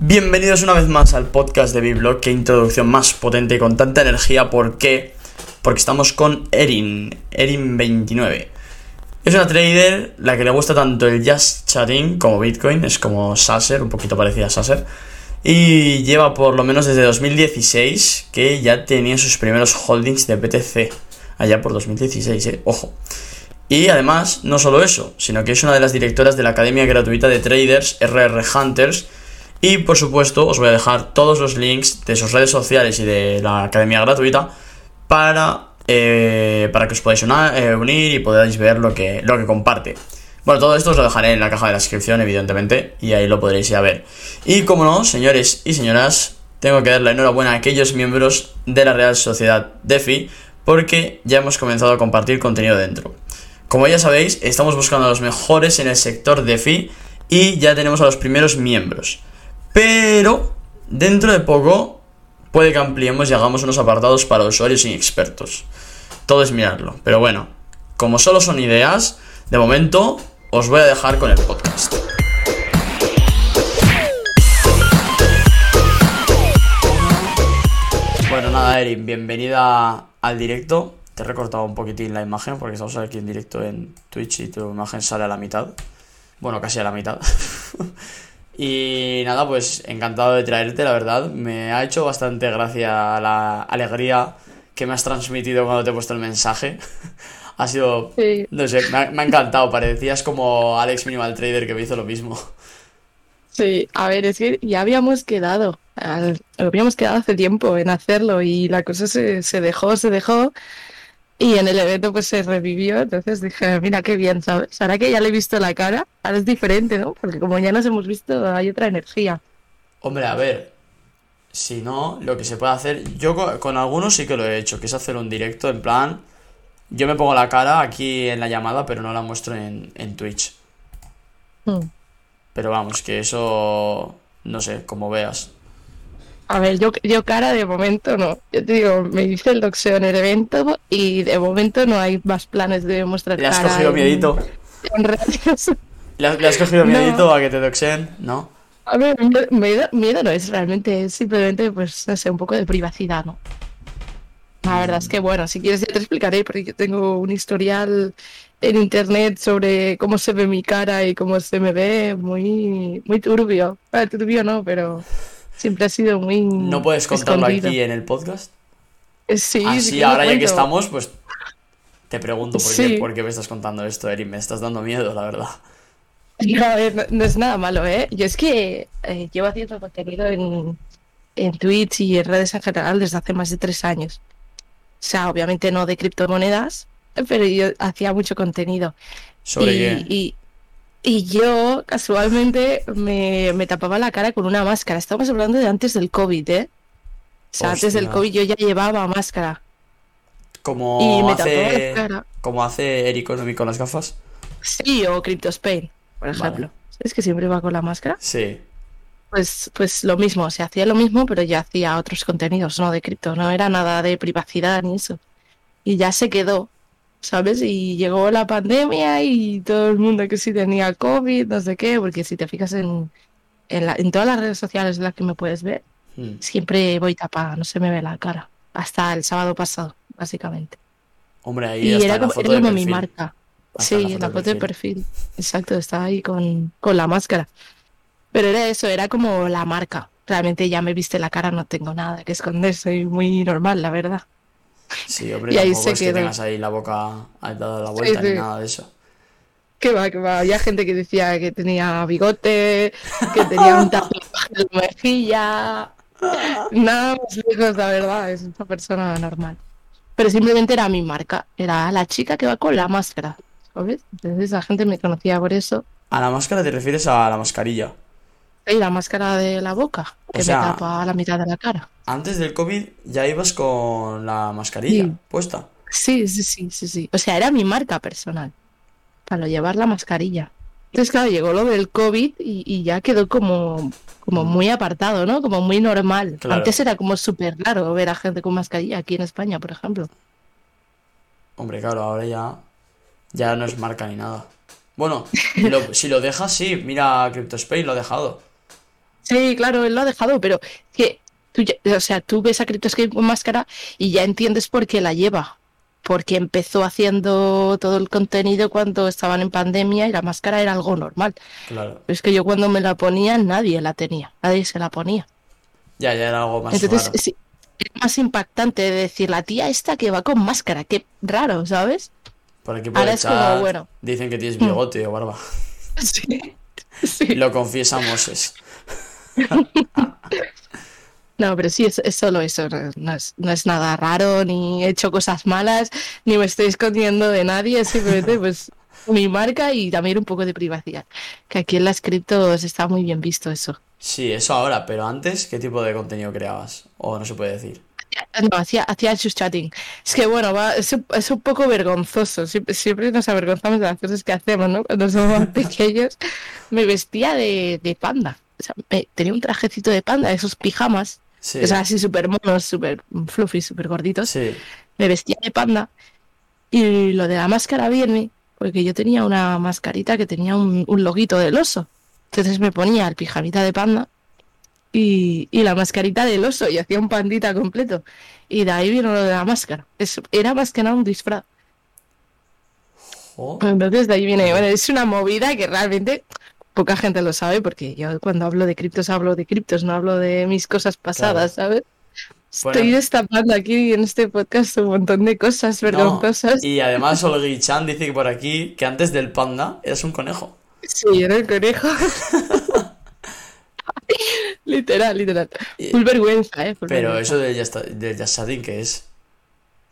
Bienvenidos una vez más al podcast de Biblog, qué introducción más potente y con tanta energía, ¿por qué? Porque estamos con Erin, Erin29. Es una trader la que le gusta tanto el Just Chatting como Bitcoin, es como Sasser, un poquito parecida a Sasser. Y lleva por lo menos desde 2016 que ya tenía sus primeros holdings de BTC. Allá por 2016, eh, ojo. Y además, no solo eso, sino que es una de las directoras de la Academia Gratuita de Traders, RR Hunters. Y por supuesto, os voy a dejar todos los links de sus redes sociales y de la Academia Gratuita para, eh, para que os podáis eh, unir y podáis ver lo que, lo que comparte. Bueno, todo esto os lo dejaré en la caja de la descripción, evidentemente, y ahí lo podréis ir ver. Y como no, señores y señoras, tengo que dar la enhorabuena a aquellos miembros de la Real Sociedad DeFi, porque ya hemos comenzado a compartir contenido dentro. Como ya sabéis, estamos buscando a los mejores en el sector DeFi y ya tenemos a los primeros miembros. Pero dentro de poco puede que ampliemos y hagamos unos apartados para usuarios inexpertos. Todo es mirarlo. Pero bueno, como solo son ideas, de momento os voy a dejar con el podcast. Bueno, nada, Erin, bienvenida al directo. Te he recortado un poquitín la imagen porque estamos aquí en directo en Twitch y tu imagen sale a la mitad. Bueno, casi a la mitad. y nada, pues encantado de traerte, la verdad. Me ha hecho bastante gracia la alegría que me has transmitido cuando te he puesto el mensaje. ha sido, no sé, me ha, me ha, encantado. Parecías como Alex Minimal Trader que me hizo lo mismo. Sí, a ver, es que ya habíamos quedado, habíamos quedado hace tiempo en hacerlo y la cosa se, se dejó, se dejó. Y en el evento pues se revivió, entonces dije, mira qué bien, ¿sabes? Ahora que ya le he visto la cara, ahora es diferente, ¿no? Porque como ya nos hemos visto, hay otra energía. Hombre, a ver, si no, lo que se puede hacer, yo con, con algunos sí que lo he hecho, que es hacer un directo en plan, yo me pongo la cara aquí en la llamada, pero no la muestro en, en Twitch. Hmm. Pero vamos, que eso, no sé, como veas. A ver, yo, yo cara de momento no. Yo te digo, me hice el doxeo en el evento y de momento no hay más planes de mostrar ¿Le has cara cogido en- miedito? en redes. ¿Le has, le has cogido No. miedito a que te doxeen? ¿No? A ver, miedo, miedo- miedo no es realmente, es simplemente, pues, no sé, un poco de privacidad, ¿no? La verdad es que, bueno, si quieres ya te explicaré, porque yo tengo un historial en internet sobre cómo se ve mi cara y cómo se me ve muy, muy turbio. Ah, turbio no, pero siempre ha sido muy ¿No puedes contarlo escondido. aquí en el podcast? Eh, Sí, Así, sí lo ahora ya que estamos, pues te pregunto por, Sí. qué, por qué me estás contando esto, Erin. Me estás dando miedo, la verdad. No, a ver, no, no es nada malo, ¿eh? Yo es que eh, llevo haciendo contenido en, en Twitch y en redes en general desde hace más de tres años. O sea, obviamente no de criptomonedas, pero yo hacía mucho contenido. ¿Sobre y, qué? y, y yo casualmente me, me tapaba la cara con una máscara. Estamos hablando de antes del COVID, ¿eh? O sea, antes del. COVID yo ya llevaba máscara. Y Como me tapaba hace, la cara. como hace Eric Economy con las gafas. Sí, o CryptoSpain, por Vale. ejemplo. ¿Sabes que siempre va con la máscara? Sí. Pues, pues lo mismo, se hacía lo mismo, pero ya hacía otros contenidos, no de cripto, no era nada de privacidad ni eso. Y ya se quedó, ¿sabes? Y llegó la pandemia y todo el mundo que sí tenía COVID, no sé qué, porque si te fijas en, en, la- en todas las redes sociales en las que me puedes ver, Hmm. siempre voy tapada, no se me ve la cara. Hasta el sábado pasado, básicamente. Hombre, ahí Y era como, era como mi perfil. marca. Hasta Sí, la foto de perfil. Exacto, estaba ahí con, con la máscara. Pero era eso, era como la marca. Realmente ya me viste la cara, no tengo nada que esconder, soy muy normal, la verdad. Sí, hombre, Y ahí se es que quedó. tengas ahí la boca dada la vuelta ni sí. nada de eso. Que va, que va. Había gente que decía que tenía bigote, que tenía un tatuaje en la mejilla. Nada más lejos, la verdad, es una persona normal. Pero simplemente era mi marca, era la chica que va con la máscara, ¿sabes? Entonces la gente me conocía por eso. A la máscara te refieres a la mascarilla. Y la máscara de la boca, que sea- me tapa la mitad de la cara. Antes del COVID ya ibas con la mascarilla Sí. puesta. Sí, sí, sí, sí, sí. O sea, era mi marca personal para llevar la mascarilla. Entonces, claro, llegó lo del COVID y, y ya quedó como, como muy apartado, ¿no? Como muy normal. Claro. Antes era como súper raro ver a gente con mascarilla aquí en España, por ejemplo. Hombre, claro, ahora ya, ya no es marca ni nada. Bueno, lo- si lo dejas, sí. Mira, CryptoSpace lo ha dejado. Sí, claro, él lo ha dejado, pero que tú, ya- o sea, tú ves a CryptoScape con máscara y ya entiendes por qué la lleva. Porque empezó haciendo todo el contenido cuando estaban en pandemia y la máscara era algo normal. Claro. Es que yo cuando me la ponía, nadie la tenía, nadie se la ponía. Ya, ya era algo más Entonces, raro. sí, es más impactante de decir la tía esta que va con máscara, qué raro, ¿sabes? Por aquí por ahora el es como, bueno. dicen que tienes bigote o barba. Sí. sí. Lo confiesamos es. No, pero sí, es, es solo eso, no, no es, no es nada raro, ni he hecho cosas malas, ni me estoy escondiendo de nadie, es simplemente pues mi marca y también un poco de privacidad. Que aquí en las criptos está muy bien visto eso. Sí, eso ahora, pero antes, ¿qué tipo de contenido creabas? O no se puede decir. No, hacía, hacía just chatting. Es que bueno, va, es, un- es un poco vergonzoso. Siempre, siempre nos avergonzamos de las cosas que hacemos, ¿no? Cuando somos más pequeños. Me vestía de, de panda. O sea, me- tenía un trajecito de panda, esos pijamas. Sí, O sea, así súper monos, súper fluffy, súper gorditos. sí. Me vestía de panda. Y lo de la máscara viene porque yo tenía una mascarita que tenía un, un loguito del oso. Entonces me ponía el pijamita de panda y, y la mascarita del oso y hacía un pandita completo. Y de ahí vino lo de la máscara. Era más que nada un disfraz. Jo, Entonces de ahí viene, bueno, es una movida que realmente poca gente lo sabe porque yo cuando hablo de criptos hablo de criptos, no hablo de mis cosas pasadas, ¿sabes? Bueno. Estoy destapando aquí en este podcast un montón de cosas no, vergonzosas. Y además Olgi-chan dice que por aquí que antes del panda eras un conejo. Sí, era el conejo. literal, literal. Full vergüenza, ¿eh? Full Pero vergüenza. eso del del ¿qué es?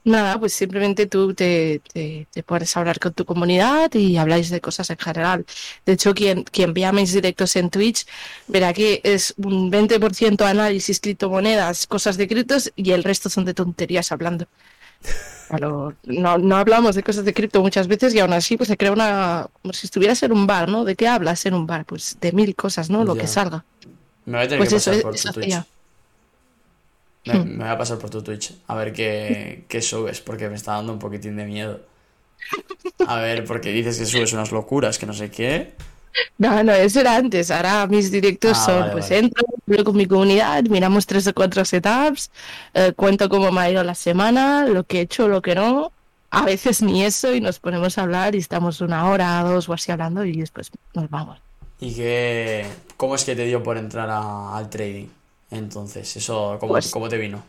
Nada, pues simplemente tú te, te, te pones a hablar con tu comunidad y habláis de cosas en general. De hecho, quien, quien vea mis directos en Twitch verá que es un 20% análisis, criptomonedas, cosas de criptos y el resto son de tonterías hablando. No, no hablamos de cosas de cripto muchas veces y aún así pues se crea una... como si estuvieras en un bar, ¿no? ¿De qué hablas en un bar? Pues de mil cosas, ¿no? Lo Ya. que salga. Me voy a tener Pues que eso, por tu Twitch. Me, me voy a pasar por tu Twitch a ver qué, qué subes, porque me está dando un poquitín de miedo. A ver, porque dices que subes unas locuras, que no sé qué. No, no, eso era antes. Ahora mis directos Ah, son, vale, pues vale. entro, hablo con mi comunidad, miramos tres o cuatro setups, eh, cuento cómo me ha ido la semana, lo que he hecho, lo que no. A veces ni eso y nos ponemos a hablar y estamos una hora, dos o así hablando y después nos vamos. ¿Y qué, cómo es que te dio por entrar a- al trading? Entonces, eso, ¿cómo, Pues- cómo te vino?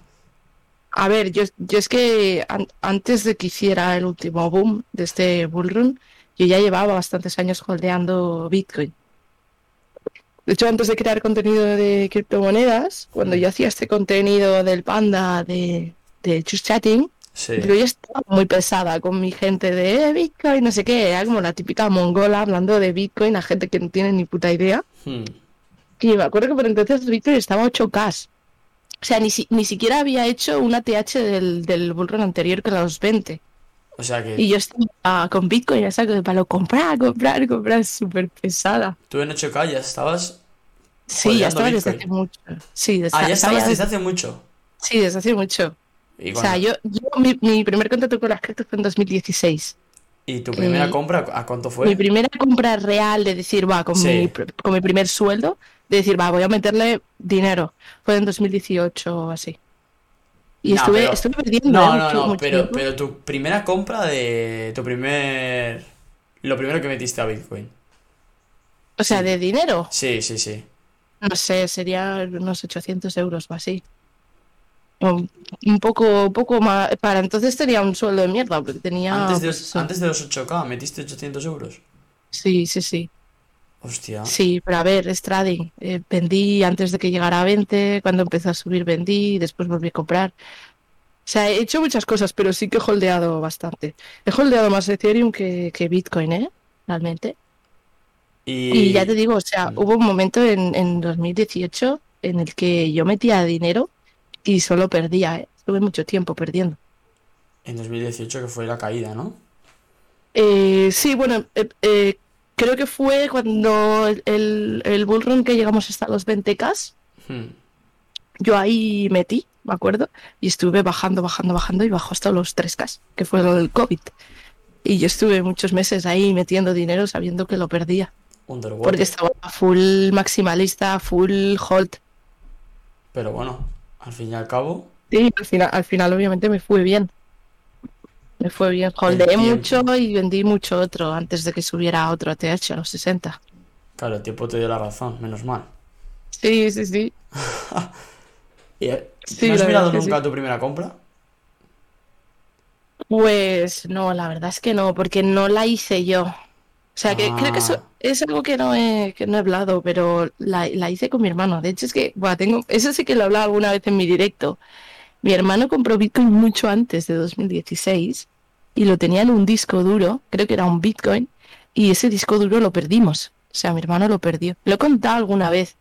A ver, yo, yo es que an- antes de que hiciera el último boom de este bullrun, yo ya llevaba bastantes años holdeando Bitcoin. De hecho, antes de crear contenido de criptomonedas, cuando yo hacía este contenido del panda de, de Just Chatting, Sí. yo ya estaba muy pesada con mi gente de "Eh, Bitcoin, no sé qué, era como la típica mongola hablando de Bitcoin a gente que no tiene ni puta idea. Hmm. Y me acuerdo que por entonces Bitcoin estaba a 8K. O sea, ni, si- ni siquiera había hecho una TH del, del bullrun anterior que los 20. O sea que Y yo estaba con Bitcoin, ya saco de palo, comprar, comprar, comprar, súper pesada. tú en 8K ya estabas. Sí, ya Holdeando estaba desde Bitcoin. hace mucho. Sí, desde, Ah, ya estaba estabas ya desde hace mucho. Sí, desde hace mucho. ¿Y, O sea, yo, yo mi, mi primer contacto con las criptos fue en 2016. ¿Y tu primera eh, compra a cuánto Mi fue? primera compra real de decir, va, con, Sí. mi, con mi primer sueldo, de decir, va, voy a meterle dinero, fue en 2018 o así. Y estuve, pero- estuve perdiendo No, eh, no, mucho- no, mucho pero, tiempo. pero tu primera compra de tu primer... Lo primero que metiste a Bitcoin. O sea, sí. de dinero, Sí, sí, sí. no sé, sería unos 800 euros o así. Un, poco, un poco más. Para entonces tenía un sueldo de mierda, porque tenía. Antes de, pues, antes de los 8K metiste 800 euros. Sí, sí, sí. Hostia. Sí, pero a ver, es trading. Eh, vendí antes de que llegara a 20, cuando empezó a subir vendí, después volví a comprar. O sea, he hecho muchas cosas, pero sí que he holdeado bastante. He holdeado más Ethereum que, que Bitcoin, ¿eh? Realmente. Y, Y ya te digo, o sea, Mm. hubo un momento en, en 2018 en el que yo metía dinero y solo perdía, ¿eh? Estuve mucho tiempo perdiendo. En 2018 que fue la caída, ¿no? Eh, sí, bueno, eh, eh, creo que fue cuando el, el, bullrun que llegamos hasta los 20K, Hmm. yo ahí metí, me acuerdo, y estuve bajando, bajando, bajando y bajó hasta los 3K, que fue lo del COVID. Y yo estuve muchos meses ahí metiendo dinero sabiendo que lo perdía. Underwater. porque estaba full maximalista, full hold. Pero bueno, al fin y al cabo, Sí, al final, al final obviamente me fue bien. Me fue bien. Holdeé mucho y vendí mucho otro antes de que subiera otro ATH a los 60. claro, el tiempo te dio la razón, menos mal. Sí, sí, sí. ¿Y, eh, Sí, ¿No has mirado nunca sí. tu primera compra? Pues no, la verdad es que no, porque no la hice yo. O sea, que creo que eso Ah. es algo que no he, que no he hablado, pero la, la hice con mi hermano. De hecho, es que, buah, tengo, eso sí que lo he hablado alguna vez en mi directo. Mi hermano compró Bitcoin mucho antes de 2016 y lo tenía en un disco duro, creo que era un Bitcoin, y ese disco duro lo perdimos. O sea, mi hermano lo perdió. Lo he contado alguna vez.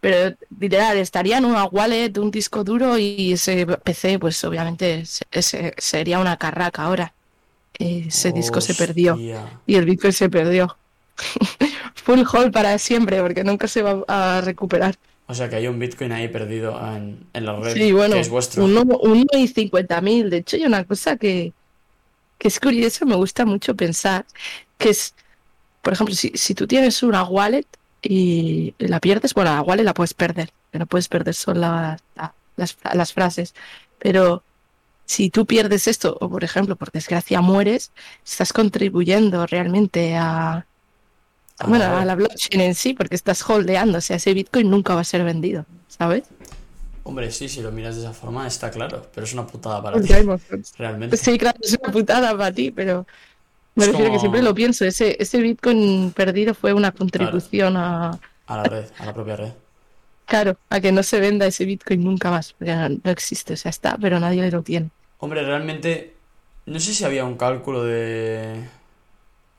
Pero literal, estaría en una wallet, un disco duro y ese PC, pues obviamente se- ese- sería una carraca ahora. Ese disco se perdió y el Bitcoin se perdió. Full hold para siempre porque nunca se va a recuperar. O sea que hay un Bitcoin ahí perdido en, en la red, Sí, bueno, que es vuestro. uno, uno y cincuenta mil. De hecho, hay una cosa que, que es curiosa, me gusta mucho pensar, que es, por ejemplo, si, si tú tienes una wallet y la pierdes, bueno, la wallet la puedes perder, que no puedes perder son la- la- las, las frases, pero si tú pierdes esto, o por ejemplo, por desgracia mueres, estás contribuyendo realmente A bueno, a la blockchain en sí, porque estás holdeando, o sea, ese Bitcoin nunca va a ser vendido, ¿sabes? Hombre, sí, si lo miras de esa forma está claro, pero es una putada para ti, realmente. Sí, claro, es una putada para ti, pero me Es refiero que como- siempre lo pienso. Ese, ese Bitcoin perdido fue una contribución a, A la red, a la propia red. claro, a que no se venda ese Bitcoin nunca más, porque no, no existe, o sea, está, pero nadie lo tiene. Hombre, realmente, no sé si había un cálculo de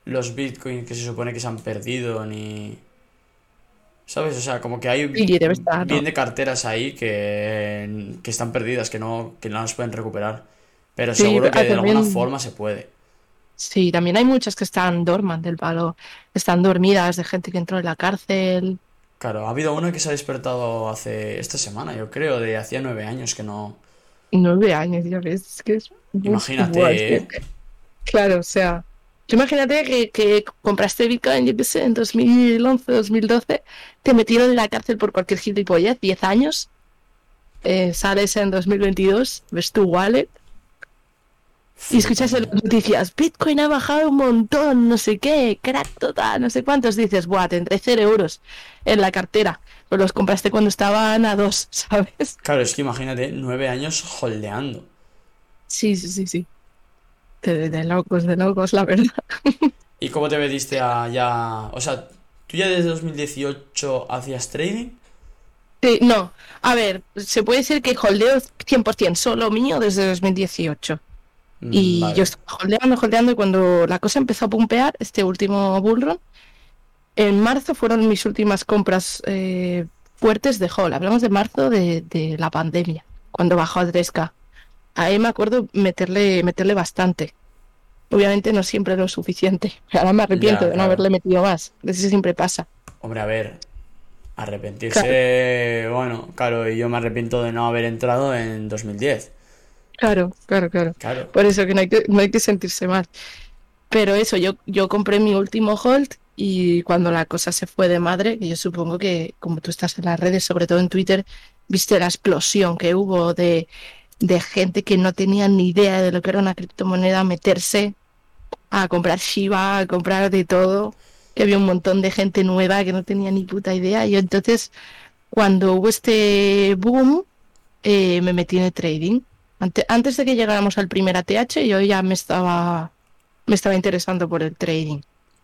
los bitcoins que se supone que se han perdido, ni... ¿Sabes? O sea, como que hay Sí, debe estar, ¿no? bien de carteras ahí que, que están perdidas, que no, que no las pueden recuperar. Pero Sí, seguro que ah, de alguna forma se puede. Sí, también hay muchas que están dorman del palo, están dormidas de gente que entró en la cárcel. Claro, ha habido una que se ha despertado hace esta semana, yo creo, de hacía nueve años que no... Nueve años, ya ves, es que es... Imagínate, es ¿eh? que- Claro, o sea, imagínate que, que compraste Bitcoin, yo qué sé, en 2011, 2012, te metieron en la cárcel por cualquier gilipollez, 10 años, eh, sales en 2022, ves tu wallet y escuchas en las noticias, Bitcoin ha bajado un montón, no sé qué, crack total, no sé cuántos, dices, buah, tendré 0 euros en la cartera, pero los compraste cuando estaban a 2, ¿sabes? Claro, es que imagínate, nueve años holdeando. Sí, sí, sí, sí. De, de locos, de locos, la verdad. ¿Y cómo te metiste a ya... O sea, ¿tú ya desde 2018 hacías trading? Sí, no, a ver, se puede decir que holdeo 100% solo mío desde 2018. Mm, Y vale. yo estaba holdeando, holdeando, y cuando la cosa empezó a pumpear, este último bullrun, en marzo fueron mis últimas compras eh, fuertes de hold. Hablamos de marzo de, de la pandemia, cuando bajó a 3K. Ahí me acuerdo meterle, meterle bastante. Obviamente no siempre lo suficiente. Ahora me arrepiento Ya, de no haberle metido más. Eso siempre pasa. Hombre, a ver, arrepentirse... Bueno, claro, y yo me arrepiento de no haber entrado en 2010. Claro, claro, claro. Claro. Por eso que no hay que, no hay que sentirse mal. Pero eso, yo, yo compré mi último hold y cuando la cosa se fue de madre, que yo supongo que como tú estás en las redes, sobre todo en Twitter, viste la explosión que hubo de, de gente que no tenía ni idea de lo que era una criptomoneda meterse a comprar Shiba, a comprar de todo, que había un montón de gente nueva que no tenía ni puta idea. Y entonces, cuando hubo este boom, eh, me metí en el trading. Ante- antes de que llegáramos al primer ATH, yo ya me estaba, me estaba interesando por el trading.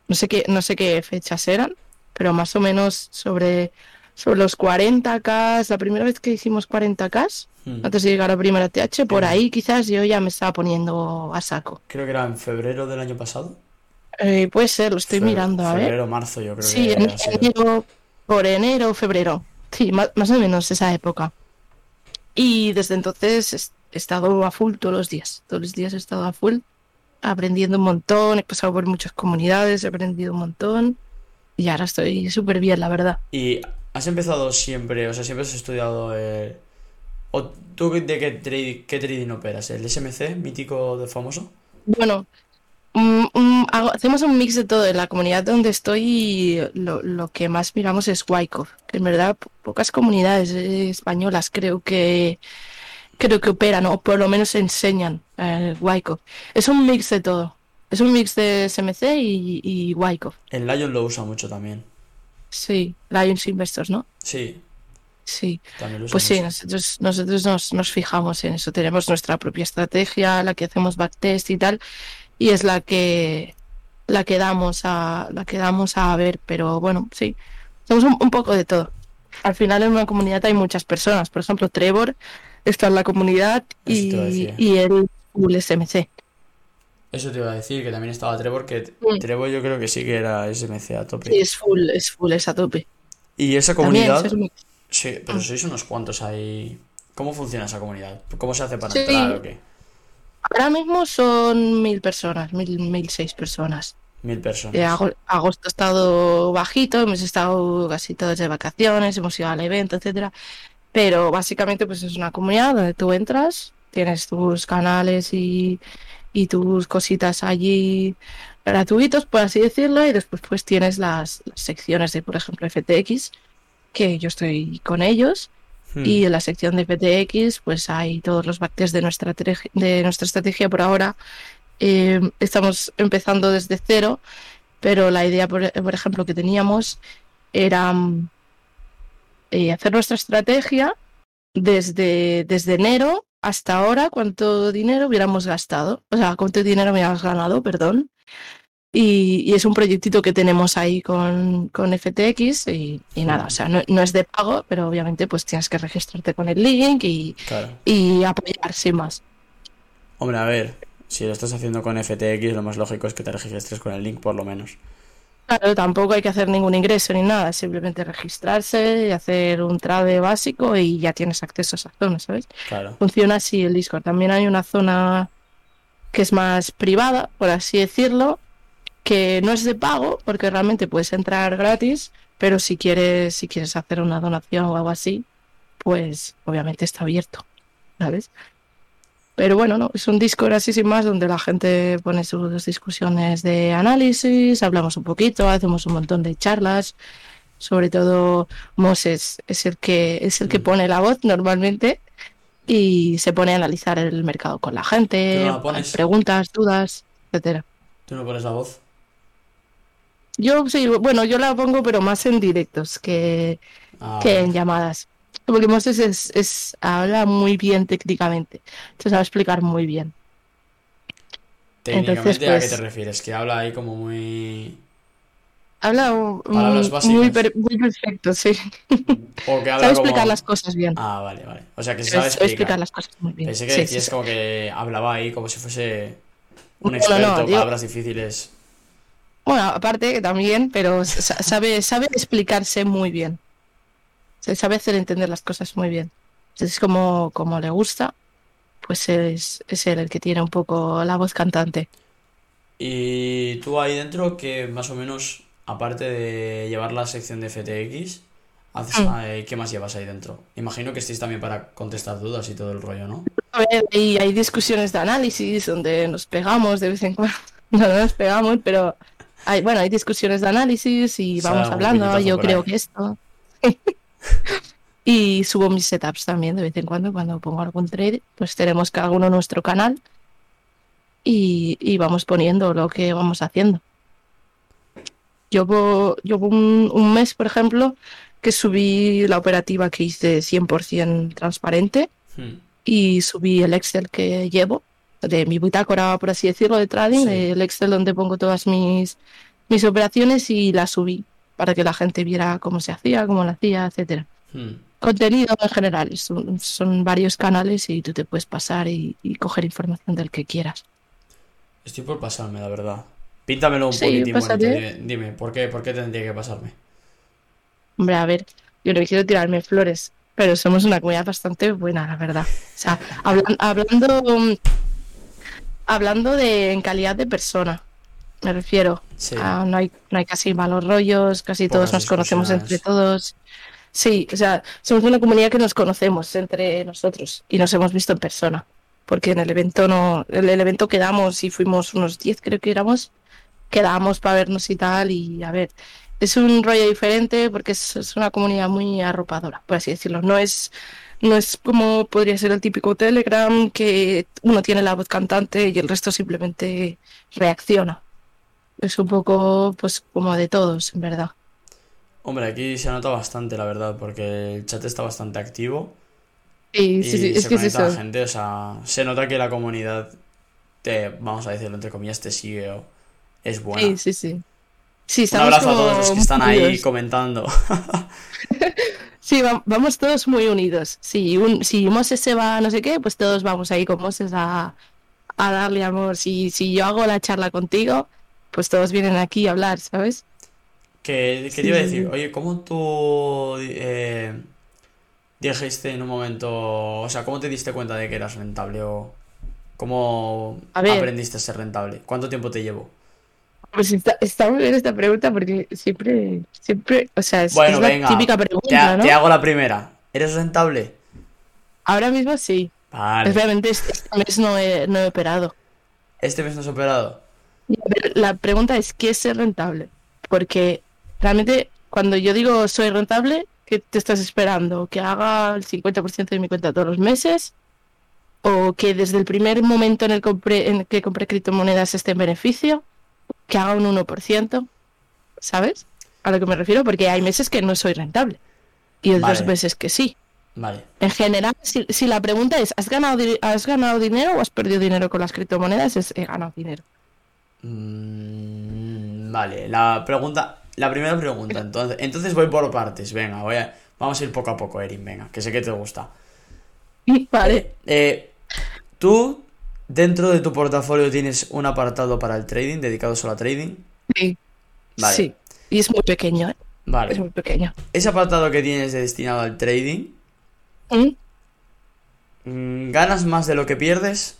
No sé qué, no sé qué fechas eran, pero más o menos sobre, sobre los 40k, la primera vez que hicimos 40k, Mm. Antes de llegar al primer ATH, por ahí quizás yo ya me estaba poniendo a saco. Creo que era en febrero del año pasado. Eh, puede ser, lo estoy Fe- mirando, a ver. Febrero, marzo, yo creo Sí, que en enero, por enero, febrero. Sí, más, más o menos esa época. Y desde entonces es- he estado a full todos los días. Todos los días he estado a full, aprendiendo un montón. He pasado por muchas comunidades, he aprendido un montón. Y ahora estoy súper bien, la verdad. ¿Y has empezado siempre, o sea, siempre has estudiado el... ¿O tú de qué, trade- qué trading operas? ¿El SMC mítico de famoso? Bueno, mm, mm, hago- hacemos un mix de todo. En la comunidad donde estoy, lo, lo que más miramos es Wyckoff, que en verdad po- pocas comunidades eh, españolas creo que creo que operan o por lo menos enseñan eh, Wyckoff. Es un mix de todo. Es un mix de SMC y, y Wyckoff. El Lion lo usa mucho también. Sí, Lions Investors, ¿no? Sí, Sí. Pues sí, nosotros, nosotros nos, nos fijamos en eso. Tenemos nuestra propia estrategia, la que hacemos backtest y tal, y es la que la que damos a la que damos a ver. Pero bueno, sí, hacemos un, un poco de todo. Al final en una comunidad hay muchas personas. Por ejemplo, Trevor está en la comunidad y, y él full SMC. Eso te iba a decir, que también estaba Trevor, que Mm. Trevor yo creo que sí que era SMC a tope. Sí, es full, es full, es a tope. Y esa comunidad, sí, pero Mm. sois unos cuantos ahí. ¿Cómo funciona esa comunidad? ¿Cómo se hace para Sí. entrar o qué? Ahora mismo son mil personas, mil, mil seis personas. Mil personas. Eh, ago- agosto ha estado bajito, hemos estado casi todos de vacaciones, hemos ido al evento, etcétera. Pero básicamente pues es una comunidad donde tú entras, tienes tus canales y, y tus cositas allí gratuitos, por así decirlo, y después pues tienes las, las secciones de, por ejemplo, FTX, que yo estoy con ellos, Hmm. y en la sección de FTX pues hay todos los backtests de nuestra, de nuestra estrategia por ahora. Eh, estamos empezando desde cero, pero la idea, por, por ejemplo, que teníamos era eh, hacer nuestra estrategia desde, desde enero hasta ahora, cuánto dinero hubiéramos gastado, o sea, cuánto dinero hubiéramos ganado, perdón. Y, y es un proyectito que tenemos ahí con, con FTX y, y nada, o sea, no, no es de pago, pero obviamente pues tienes que registrarte con el link y, Claro. y apoyar sin más. Hombre, a ver, si lo estás haciendo con FTX, lo más lógico es que te registres con el link por lo menos. Claro, tampoco hay que hacer ningún ingreso ni nada, simplemente registrarse y hacer un trade básico y ya tienes acceso a esa zona, ¿sabes? Claro. Funciona así el Discord. También hay una zona que es más privada, por así decirlo, que no es de pago, porque realmente puedes entrar gratis, pero si quieres, si quieres hacer una donación o algo así, pues obviamente está abierto, ¿sabes? Pero bueno, no, es un Discord así sin más donde la gente pone sus discusiones de análisis, hablamos un poquito, hacemos un montón de charlas. Sobre todo Moses es el que es el que Mm. pone la voz normalmente y se pone a analizar el mercado con la gente, ¿Tú no la pones? preguntas, dudas, etcétera. ¿Tú no pones la voz? Yo sí, bueno, yo la pongo pero más en directos que, Ah, que en llamadas. Porque Moses es, es, habla muy bien técnicamente, se sabe explicar muy bien. Técnicamente, entonces, ¿a qué pues- te refieres? Que habla ahí como muy... Habla muy, per- muy perfecto, sí. O que habla Sabe explicar como... las cosas bien. Ah, vale, vale. O sea, que se Sabe explicar explicar. las cosas muy bien. Pensé que Sí, decías sí. como que hablaba ahí como si fuese un No, no, experto, no, digo- palabras difíciles. Bueno, aparte que también, pero sa- sabe, sabe explicarse muy bien. Se sabe hacer entender las cosas muy bien. Entonces, como, como le gusta, pues es, es él el que tiene un poco la voz cantante. Y tú ahí dentro, que más o menos, aparte de llevar la sección de FTX, haces, Mm. eh, ¿qué más llevas ahí dentro? Imagino que estéis también para contestar dudas y todo el rollo, ¿no? A ver, y hay discusiones de análisis donde nos pegamos de vez en cuando. No, no nos pegamos, pero hay, bueno, hay discusiones de análisis y vamos hablando. Yo creo ahí. que esto. Y subo mis setups también de vez en cuando, cuando pongo algún trade, pues tenemos cada uno nuestro canal y, y vamos poniendo lo que vamos haciendo. Llevo, llevo un, un mes, por ejemplo, que subí la operativa que hice 100% transparente Hmm. y subí el Excel que llevo, de mi bitácora, por así decirlo, de trading, Sí. el Excel donde pongo todas mis, mis operaciones y la subí para que la gente viera cómo se hacía, cómo lo hacía, etcétera. Hmm. Contenido en general, son, son varios canales y tú te puedes pasar y, y coger información del que quieras. Estoy por pasarme, la verdad. Píntamelo un Sí, poquitín. Dime, ¿por qué, por qué tendría que pasarme? Hombre, a ver, yo no quiero tirarme flores, pero somos una comunidad bastante buena, la verdad. O sea, hablan- hablando, hablando de en calidad de persona, me refiero. Sí. Ah, no, hay, no hay casi malos rollos, casi Pocas todos nos conocemos entre todos. Sí, o sea, somos una comunidad que nos conocemos entre nosotros y nos hemos visto en persona. porque en el evento no, en el evento quedamos y fuimos unos 10 creo que éramos, quedábamos para vernos y tal y a ver, es un rollo diferente porque es, es una comunidad muy arropadora, por así decirlo, no es no es como podría ser el típico Telegram que uno tiene la voz cantante y el resto simplemente reacciona. Es un poco pues como de todos, en verdad. Hombre, aquí se nota bastante, la verdad, porque el chat está bastante activo. Sí, y sí, sí, se es que es la gente, o sea, se nota que la comunidad te, vamos a decirlo entre comillas, te sigue o es buena. Sí, sí, sí. Sí, Un abrazo a todos los que están ahí comentando. Sí, va- vamos todos muy unidos. Si, un, si Moses se va a no sé qué, pues todos vamos ahí con Moses a, a darle amor. Si, si yo hago la charla contigo, pues todos vienen aquí a hablar, ¿sabes? Que, que Sí, te iba a decir, oye, ¿cómo tú eh, dijiste en un momento, o sea, cómo te diste cuenta de que eras rentable o cómo ver. aprendiste a ser rentable? ¿Cuánto tiempo te llevó? Pues está, está muy bien esta pregunta porque siempre, siempre, o sea, es, Bueno, es la venga, típica Te, pregunta, ¿no? te hago la primera. ¿Eres rentable? Ahora mismo sí. Vale. Realmente este mes no he, no he operado. ¿Este mes no has operado? La pregunta es, ¿qué es ser rentable? Porque realmente cuando yo digo soy rentable, ¿qué te estás esperando? ¿Que haga el 50% de mi cuenta todos los meses? ¿O que desde el primer momento en el, compré, en el que compré criptomonedas esté en beneficio? ¿Que haga un 1%? ¿Sabes? A lo que me refiero, porque hay meses que no soy rentable. Y otros Vale. meses que sí. Vale. En general, si, si la pregunta es, ¿has ganado, ¿has ganado dinero o has perdido dinero con las criptomonedas? Es, he ganado dinero. Mm, vale, la pregunta, la primera pregunta, entonces, entonces voy por partes, venga, voy a, vamos a ir poco a poco, Erin, venga, que sé que te gusta. Vale. Eh, tú, dentro de tu portafolio tienes un apartado para el trading, dedicado solo a trading. Sí. Vale. Sí. Y es muy pequeño, ¿eh? Es Vale. muy pequeño. Ese apartado que tienes destinado al trading, ¿Mm? mm, ¿ganas más de lo que pierdes?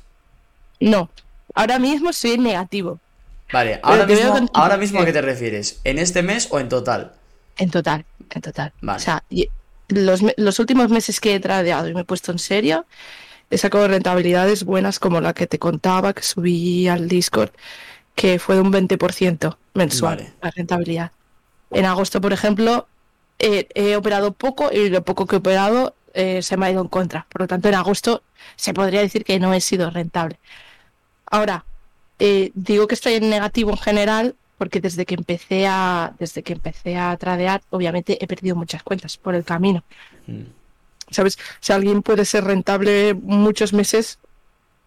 No. Ahora mismo soy en negativo. Vale, ahora mismo, ahora mismo a qué. te refieres, ¿en este mes o en total? En total. En total. Vale. O sea, los, los últimos meses que he tradeado y me he puesto en serio, he sacado rentabilidades buenas como la que te contaba, que subí al Discord, que fue de un 20% mensual Vale. la rentabilidad. En agosto, por ejemplo, he, he operado poco y lo poco que he operado eh, se me ha ido en contra. Por lo tanto, en agosto se podría decir que no he sido rentable. Ahora, eh, digo que estoy en negativo en general porque desde que empecé a desde que empecé a tradear, obviamente he perdido muchas cuentas por el camino. Mm, ¿Sabes? Si alguien puede ser rentable muchos meses,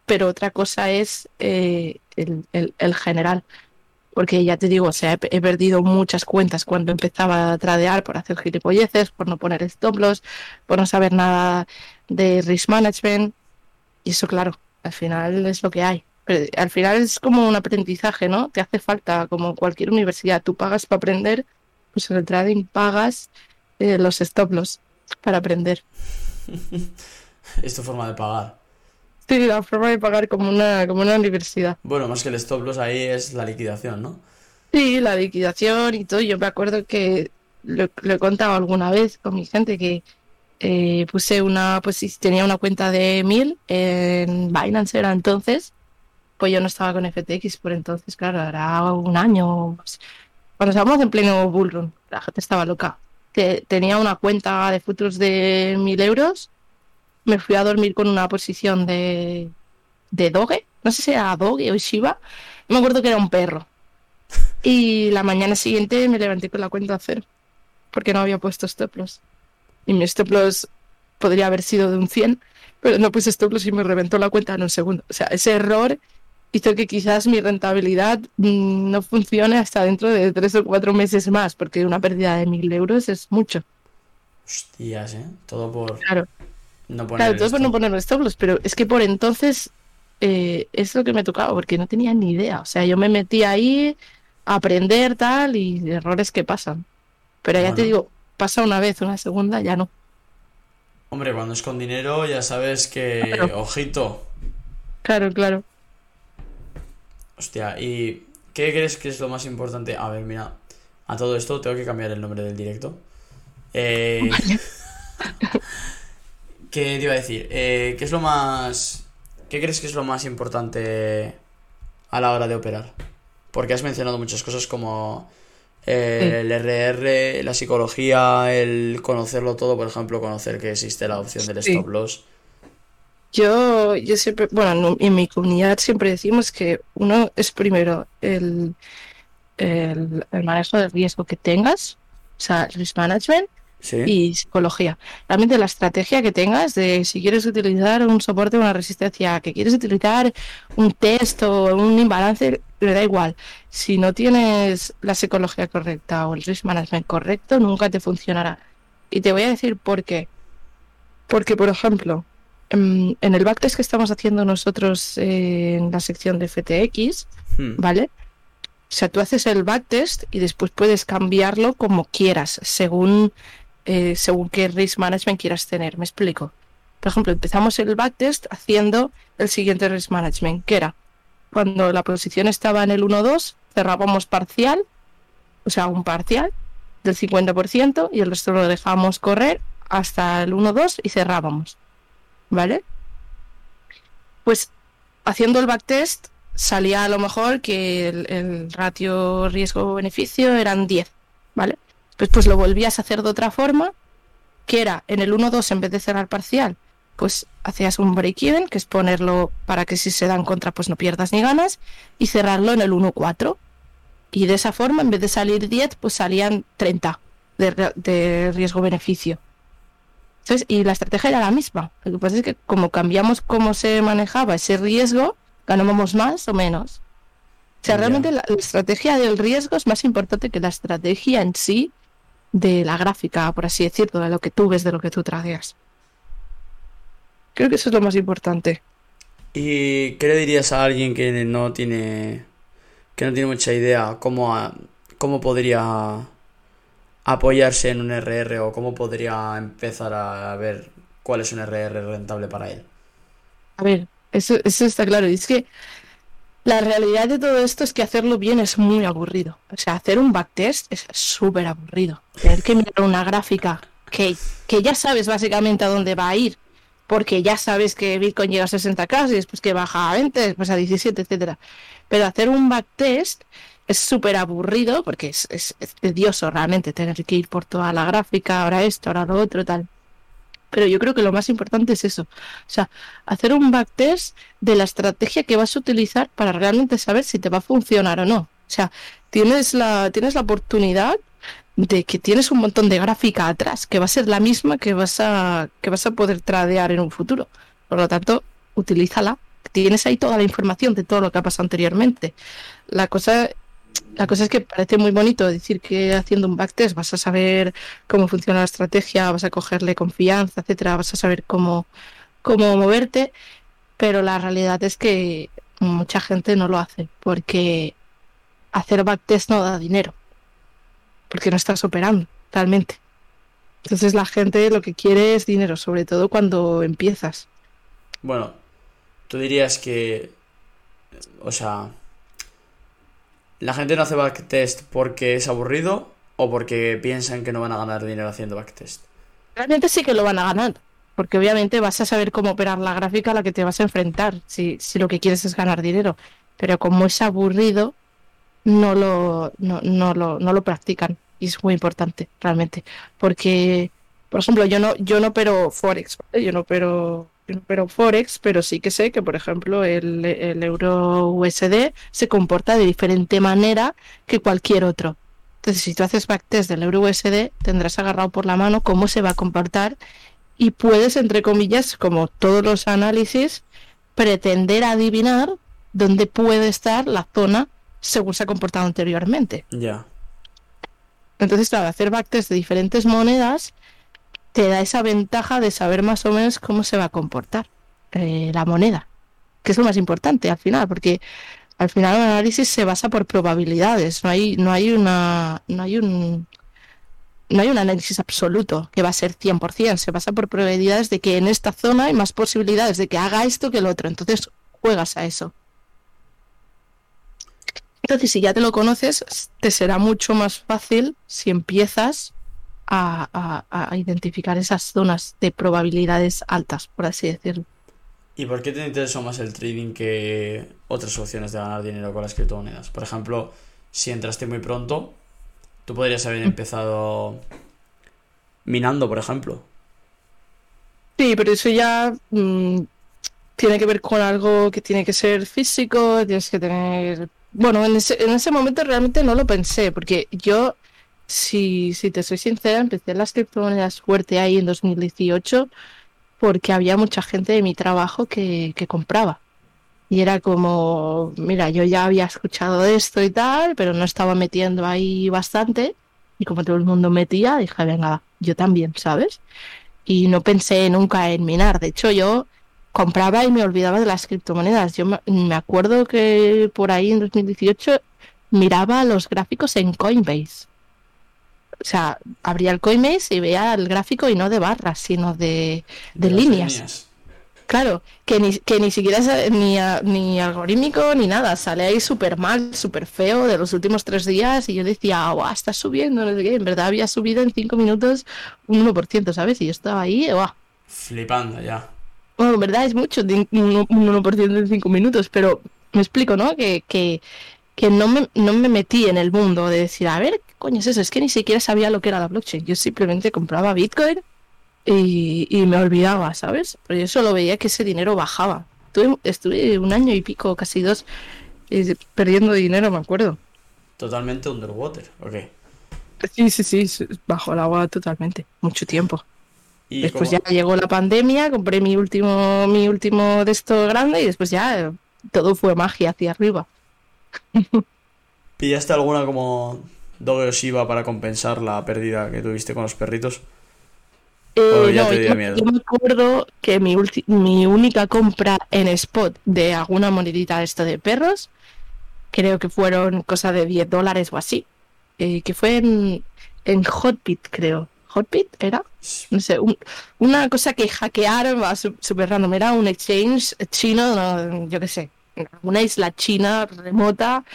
pero otra cosa es eh, el, el- general. Porque ya te digo, o sea, he, he perdido muchas cuentas cuando empezaba a tradear por hacer gilipolleces, por no poner stop loss, por no saber nada de risk management. Y eso, claro, al final es lo que hay. Pero al final es como un aprendizaje, ¿no? Te hace falta, como cualquier universidad, tú pagas para aprender, pues en el trading pagas eh, los stop loss para aprender. Es tu forma de pagar. Sí, la forma de pagar como una, como una universidad. Bueno, más que el stop loss ahí es la liquidación, ¿no? Sí, la liquidación y todo. Yo me acuerdo que lo, lo he contado alguna vez con mi gente que eh, puse una, pues si tenía una cuenta de 1000 en Binance era entonces, pues yo no estaba con FTX por entonces, claro, era un año. pues, Cuando estábamos en pleno bullrun, la gente estaba loca. Te- tenía una cuenta de futuros de 1000 euros, me fui a dormir con una posición de, de Doge, no sé si era Doge o Shiba, no me acuerdo que era un perro. Y la mañana siguiente me levanté con la cuenta a cero, porque no había puesto stop loss. Y mi stop loss podría haber sido de un 100, pero no puse stop loss y me reventó la cuenta en un segundo. O sea, ese error hizo que quizás mi rentabilidad mm, no funcione hasta dentro de tres o cuatro meses más, porque una pérdida de mil euros es mucho. Hostias, ¿eh? Todo por Claro, no poner claro, todo por no poner stop loss, pero es que por entonces eh, es lo que me tocaba, porque no tenía ni idea. O sea, yo me metí ahí a aprender tal y errores que pasan. Pero ya te digo, pasa una vez, una segunda, ya no. Hombre, cuando es con dinero ya sabes que... Claro. Ojito. Claro, claro. Hostia, ¿y qué crees que es lo más importante? A ver, mira, a todo esto tengo que cambiar el nombre del directo. Eh, ¿qué te iba a decir? Eh, ¿qué es lo más ¿qué crees que es lo más importante a la hora de operar? Porque has mencionado muchas cosas como eh, el RR, la psicología, el conocerlo todo, por ejemplo, conocer que existe la opción del Sí. stop loss. Yo, yo siempre, bueno, en mi comunidad siempre decimos que uno es primero el, el, el manejo del riesgo que tengas, o sea, risk management Sí. y psicología. Realmente la estrategia que tengas de si quieres utilizar un soporte o una resistencia, que quieres utilizar un test o un imbalance, le da igual. Si no tienes la psicología correcta o el risk management correcto, nunca te funcionará. Y te voy a decir por qué. Porque, por ejemplo, en, en el backtest que estamos haciendo nosotros eh, en la sección de FTX, Hmm. ¿vale? O sea, tú haces el backtest y después puedes cambiarlo como quieras, según, eh, según qué risk management quieras tener. Me explico. Por ejemplo, empezamos el backtest haciendo el siguiente risk management, que era cuando la posición estaba en el 1-2, cerrábamos parcial, o sea, un parcial del 50% y el resto lo dejábamos correr hasta el 1-2 y cerrábamos. ¿Vale? Pues haciendo el backtest salía a lo mejor que el, ratio riesgo-beneficio eran 10, ¿vale? Pues, pues lo volvías a hacer de otra forma, que era en el 1-2 en vez de cerrar parcial, pues hacías un break-even, que es ponerlo para que si se dan contra pues no pierdas ni ganas, y cerrarlo en el 1-4. Y de esa forma, en vez de salir 10, pues salían 30 de, de riesgo-beneficio. Entonces, y la estrategia era la misma. Lo que pasa es que como cambiamos cómo se manejaba ese riesgo, ganábamos más o menos. O sea, realmente la, la estrategia del riesgo es más importante que la estrategia en sí de la gráfica, por así decirlo, de lo que tú ves, de lo que tú tradeas. Creo que eso es lo más importante. ¿Y qué le dirías a alguien que no tiene que no tiene mucha idea cómo, cómo podría apoyarse en un RR o cómo podría empezar a ver cuál es un RR rentable para él? A ver, eso, eso está claro. Es que la realidad de todo esto es que hacerlo bien es muy aburrido. O sea, hacer un backtest es súper aburrido. Tener que mirar una gráfica que, que ya sabes básicamente a dónde va a ir, porque ya sabes que Bitcoin llega a 60k y después que baja a 20, después a 17, etcétera. Pero hacer un backtest es súper aburrido porque es, tedioso realmente tener que ir por toda la gráfica, ahora esto, ahora lo otro, tal. Pero yo creo que lo más importante es eso. O sea, hacer un backtest de la estrategia que vas a utilizar para realmente saber si te va a funcionar o no. O sea, tienes la, tienes la oportunidad de que tienes un montón de gráfica atrás, que va a ser la misma que vas a, que vas a poder tradear en un futuro. Por lo tanto, utilízala. Tienes ahí toda la información de todo lo que ha pasado anteriormente. La cosa, la cosa es que parece muy bonito decir que haciendo un backtest vas a saber cómo funciona la estrategia, vas a cogerle confianza, etcétera, vas a saber cómo, cómo moverte, pero la realidad es que mucha gente no lo hace porque hacer backtest no da dinero, porque no estás operando realmente. Entonces la gente lo que quiere es dinero, sobre todo cuando empiezas. Bueno, tú dirías que, o sea, la gente no hace backtest porque es aburrido o porque piensan que no van a ganar dinero haciendo backtest. Realmente sí que lo van a ganar, porque obviamente vas a saber cómo operar la gráfica a la que te vas a enfrentar, si, si lo que quieres es ganar dinero. Pero como es aburrido, no lo, no, no lo, no lo practican. Y es muy importante, realmente. Porque, por ejemplo, yo no, yo no opero Forex, ¿vale? Yo no opero, opero Forex, pero sí que sé que, por ejemplo, el, el euro USD se comporta de diferente manera que cualquier otro. Entonces, si tú haces backtest del euro USD, tendrás agarrado por la mano cómo se va a comportar y puedes, entre comillas, como todos los análisis, pretender adivinar dónde puede estar la zona según se ha comportado anteriormente. Ya. Entonces, claro, hacer backtest de diferentes monedas te da esa ventaja de saber más o menos cómo se va a comportar eh, la moneda, que es lo más importante al final, porque al final el análisis se basa por probabilidades, no hay, no hay una, no hay un, no hay un análisis absoluto que va a ser 100%, se basa por probabilidades de que en esta zona hay más posibilidades de que haga esto que el otro, entonces juegas a eso. Entonces, si ya te lo conoces, te será mucho más fácil si empiezas a, a- a identificar esas zonas de probabilidades altas, por así decirlo. ¿Y por qué te interesa más el trading que otras opciones de ganar dinero con las criptomonedas? Por ejemplo, si entraste muy pronto, tú podrías haber empezado minando, por ejemplo. Sí, pero eso ya mm, tiene que ver con algo que tiene que ser físico, tienes que tener... Bueno, en ese, en ese momento realmente no lo pensé, porque yo, si, si te soy sincera, empecé las criptomonedas fuerte ahí en 2018 porque había mucha gente de mi trabajo que, compraba. Y era como, mira, yo ya había escuchado esto y tal, pero no estaba metiendo ahí bastante. Y como todo el mundo metía, dije, venga, yo también, ¿sabes? Y no pensé nunca en minar. De hecho, yo compraba y me olvidaba de las criptomonedas. Yo me acuerdo que por ahí en 2018 miraba los gráficos en Coinbase. O sea, abría el Coinbase y veía el gráfico y no de barras, sino de, de, líneas. líneas. Claro, que ni, que ni siquiera es ni, ni algorítmico ni nada, sale ahí súper mal, súper feo de los últimos tres días y yo decía, guau, está subiendo, no sé qué, en verdad había subido en cinco minutos un 1%, ¿sabes? Y yo estaba ahí, guau. Flipando ya. Bueno, en verdad es mucho, un un 1% en cinco minutos, pero me explico, ¿no? Que, que, que no, me, no me metí en el mundo de decir, a ver, ¿qué coño es eso? Es que ni siquiera sabía lo que era la blockchain. Yo simplemente compraba Bitcoin y, y me olvidaba, ¿sabes? Pero yo solo veía que ese dinero bajaba. Estuve, estuve un año y pico, casi dos, eh, perdiendo dinero, me acuerdo. Totalmente underwater. Ok. Sí, sí, sí, bajo el agua totalmente, mucho tiempo. ¿Y Después cómo- ya llegó la pandemia, compré mi último, mi último de esto grande y después ya eh, todo fue magia hacia arriba. pillaste alguna como Doge o Shiba para compensar la pérdida que tuviste con los perritos? Eh, ya no, te dio yo, miedo. yo me acuerdo que mi, mi única compra en spot de alguna monedita de esto de perros, creo que fueron cosa de 10 dólares o así, eh, que fue en, en Hotbit, creo. ¿Hotbit era? No sé, un- una cosa que hackearon, va súper random, era un exchange chino, no, yo qué sé, una isla china remota,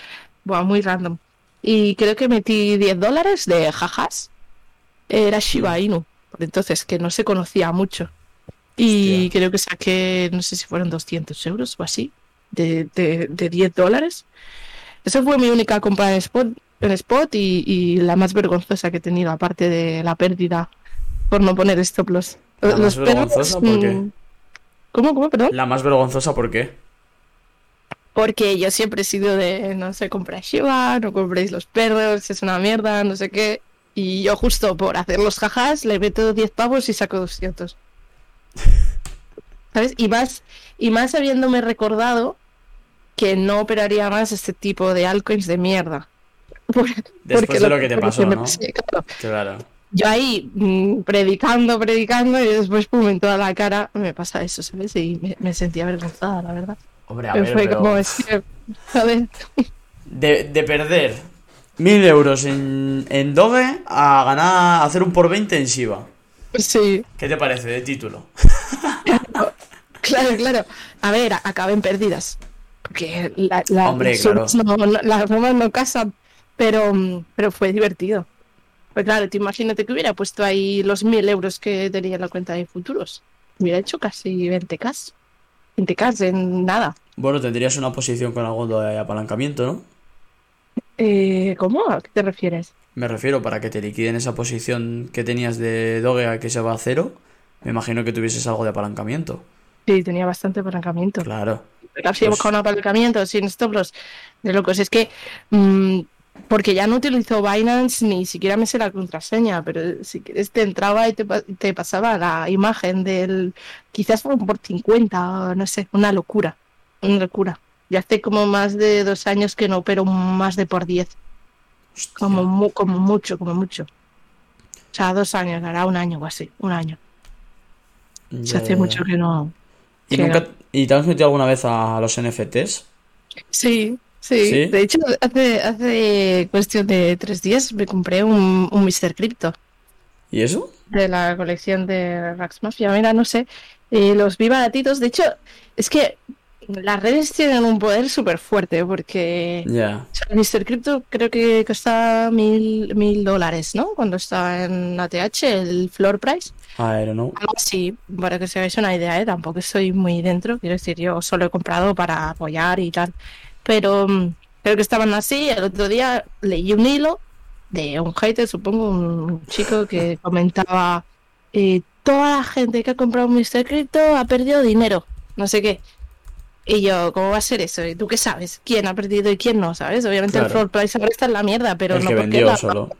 buah, muy random. Y creo que metí 10 dólares de jajas, era Shiba Inu, por entonces que no se conocía mucho. Y Hostia. creo que saqué, no sé si fueron 200 euros o así, de, de, de 10 dólares. Esa fue mi única compra en spot, en spot y, y la más vergonzosa que he tenido, aparte de la pérdida por no poner stop loss. ¿La más vergonzosa por qué? mm, ¿Cómo, cómo, perdón? La más vergonzosa, ¿por qué? Porque yo siempre he sido de no se compra Shiba, no compréis los perros, es una mierda, no sé qué. Y yo justo por hacer los jajas le meto 10 pavos y saco 200. ¿Sabes? Y más, y más habiéndome recordado que no operaría más este tipo de altcoins de mierda. Después de lo que te pasó, ¿no? claro. Claro. Yo ahí mm, predicando, predicando y después pum, en toda la cara me pasa eso, ¿sabes? Y me, me sentía avergonzada, la verdad. Hombre, a Pero ver, fue pero como, es que, a ver, de, de perder mil euros en, en Doge a ganar, a hacer un por 20 en Shiba. sí, ¿Qué te parece de título? claro, claro. A ver, a- acaben perdidas. Porque la, la- Hombre, las claro. sumas no, no- las sumas no casan, pero, pero fue divertido. Pues claro, te imagínate que hubiera puesto ahí los mil euros que tenía en la cuenta de futuros. Hubiera hecho casi 20k. 20k en nada. Bueno, tendrías una posición con algo de apalancamiento, ¿no? Eh, ¿Cómo? ¿A qué te refieres? Me refiero para que te liquiden esa posición que tenías de Doge a que se va a cero. Me imagino que tuvieses algo de apalancamiento. Sí, tenía bastante apalancamiento. Claro. Si Pues- con apalancamiento, sin stop loss, de locos. Es que, mm, porque ya no utilizo Binance, ni siquiera me sé la contraseña, pero si quieres te entraba y te, te pasaba la imagen del, quizás fueron por 50, o no sé, una locura, una locura. Ya hace como más de dos años que no opero más de por 10, Hostia. como, mu- como mucho, como mucho. O sea, dos años, hará un año o así, un año. Se hace ya, mucho ya. que no. ¿Y, que nunca, ¿Y te has metido alguna vez a los NFTs? Sí, sí. ¿Sí? De hecho, hace, hace cuestión de tres días me compré un, un Mr. Crypto ¿Y eso? de la colección de Rax Mafia. Mira, no sé, eh, los vi baratitos. De hecho, es que las redes tienen un poder súper fuerte porque Ya. o sea, Mr. Crypto creo que cuesta mil, mil dólares, ¿no? Cuando está en ATH, el floor price. I don't know. Algo así, para que se hagáis una idea, ¿eh? Tampoco estoy muy dentro, quiero decir, yo solo he comprado para apoyar y tal. Pero mm, creo que estaban así. El otro día leí un hilo de un hater, supongo, un chico que comentaba: eh, Toda la gente que ha comprado un Mr. Crypto ha perdido dinero, no sé qué. Y yo, ¿cómo va a ser eso? ¿Y tú qué sabes? ¿Quién ha perdido y quién no? ¿Sabes? Obviamente el floor price ahora está en la mierda, pero el no que porque vendió la- solo.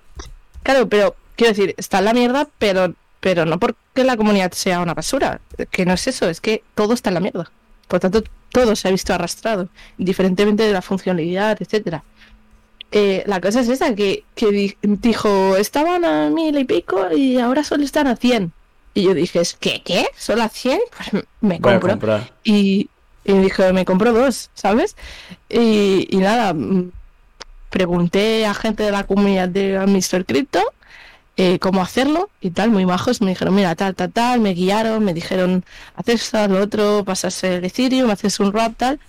Claro, pero quiero decir, está en la mierda, pero, pero no porque la comunidad sea una basura. Que no es eso, es que todo está en la mierda. Por tanto, todo se ha visto arrastrado, indiferentemente de la funcionalidad, etcétera. Eh, la cosa es esa, que, que di- dijo, estaban a mil y pico y ahora solo están a 100. Y yo dije, ¿qué? ¿Qué? ¿Solo a 100? Pues me compro. Y, y dije, me compro dos, ¿sabes? Y, y nada, mm, pregunté a gente de la comunidad de Mr. Crypto eh, cómo hacerlo y tal, muy majos. Me dijeron, mira, tal, tal, tal, me guiaron, me dijeron, haces esto, lo otro, pasas el Ethereum, haces un rap, tal.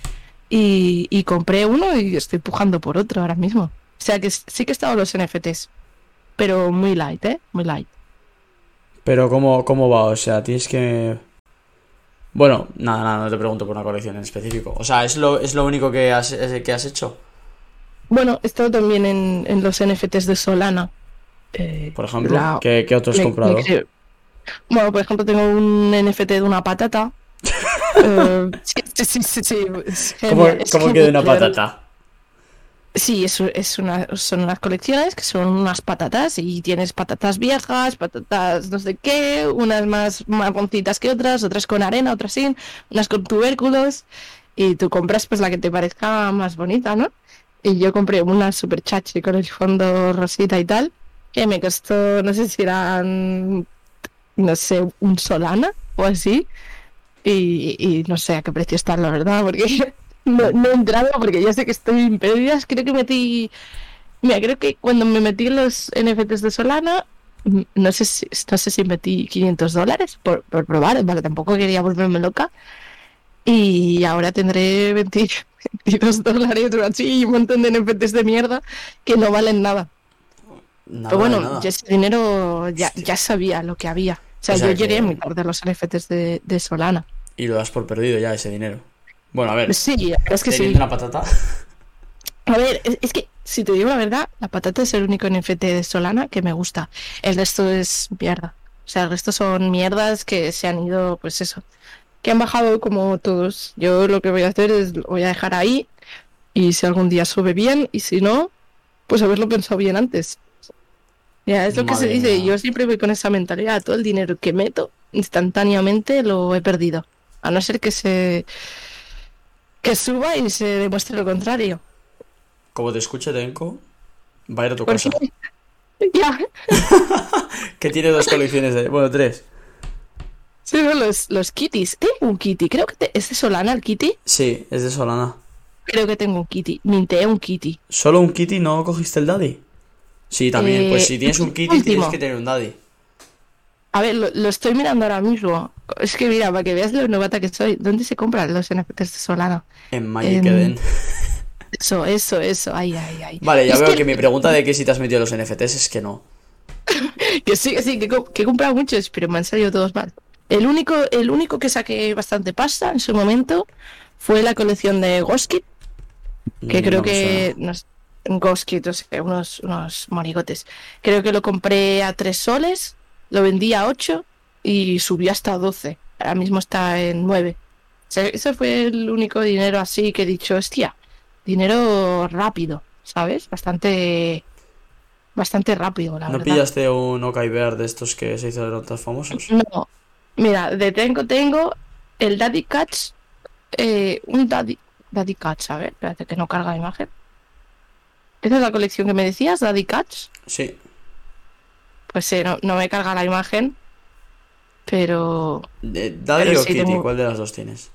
Y, y compré uno y estoy pujando por otro ahora mismo. O sea que sí que he estado los NFTs, pero muy light, ¿eh? Muy light. Pero ¿cómo, cómo va? O sea, tienes que... Bueno, nada, nada, no te pregunto por una colección en específico. O sea, ¿es lo, es lo único que has, que has hecho? Bueno, he estado también en, en los NFTs de Solana. Eh, Por ejemplo, la- ¿qué, qué otro has Me- comprado? Bueno, por ejemplo, tengo un NFT de una patata. Eh, sí, sí, sí, sí, es ¿Cómo, es cómo que de una patata? Sí, es, es una, son unas colecciones que son unas patatas y tienes patatas viejas, patatas no sé qué, unas más marroncitas que otras, otras con arena, otras sin, unas con tubérculos y tú compras pues la que te parezca más bonita, ¿no? Y yo compré una super chachi con el fondo rosita y tal, que me costó, no sé si eran, no sé, un solana o así. Y, y no sé a qué precio están, la verdad, porque no, he entrado, porque ya sé que estoy en pérdidas. Creo que metí. Mira, creo que cuando me metí en los NFTs de Solana, mm, no sé si, no sé si metí 500 dólares por, por probar, vale, tampoco quería volverme loca. Y ahora tendré 20 22 dólares o así y un montón de NFTs de mierda que no valen nada. Nada Pero bueno, nada. yo ese dinero ya, sabía lo que había. O sea, O sea yo llegué que- muy tarde a los NFTs de, de Solana. Y lo das por perdido ya, ese dinero. Bueno, a ver, Sí, es que sí. una patata... A ver, es que, si te digo la verdad, la patata es el único NFT de Solana que me gusta. El resto es mierda. O sea, el resto son mierdas que se han ido, pues eso, que han bajado como todos. Yo lo que voy a hacer es, lo voy a dejar ahí y si algún día sube bien y si no, pues haberlo pensado bien antes. Ya, es lo que se dice. mía. Yo siempre voy con esa mentalidad. Todo el dinero que meto, instantáneamente lo he perdido. A no ser que se... que suba y se demuestre lo contrario. Como te escuche Denko, va a ir a tu Por casa. Ya. Que tiene dos colecciones de... Bueno, tres. Sí, no, los, los kitties. Tengo un kitty. Creo que te- es de Solana el kitty. Sí, es de Solana. Creo que tengo un kitty. Minteé un kitty. ¿Solo un kitty no cogiste el daddy? Sí, también. Eh, pues si tienes un kitty, último. tienes que tener un daddy. A ver, lo, lo estoy mirando ahora mismo. Es que mira, para que veas lo novata que soy. ¿Dónde se compran los NFTs de Solana? En Magic Em, Eden. Eso, eso, eso. Ay, ay, ay. Vale, ya Es veo que mi pregunta de que si te has metido los NFTs es que no. Que sí, que sí, que, que he comprado muchos, pero me han salido todos mal. El único, el único que saqué bastante pasta en su momento fue la colección de Ghost que Mm, creo que. Nos, Ghost Kit, o sea, unos, unos monigotes. Creo que lo compré a 3 soles, lo vendí a 8 y subió hasta 12. Ahora mismo está en 9. O sea, ese fue el único dinero así que he dicho, hostia, dinero rápido, ¿sabes? Bastante bastante rápido, la ¿No verdad. pillaste un Okai Bear de estos que se hicieron tan famosos? No. Mira, de tengo, tengo el Daddy Cats, eh, un Daddy, Daddy Cats, a ver, espérate que no carga la imagen. ¿Esa es la colección que me decías, Daddy Cats? Sí. Pues eh, no, no me carga la imagen, pero ¿Daddy Pero o sí Kitty? tengo- ¿Cuál de las dos tienes?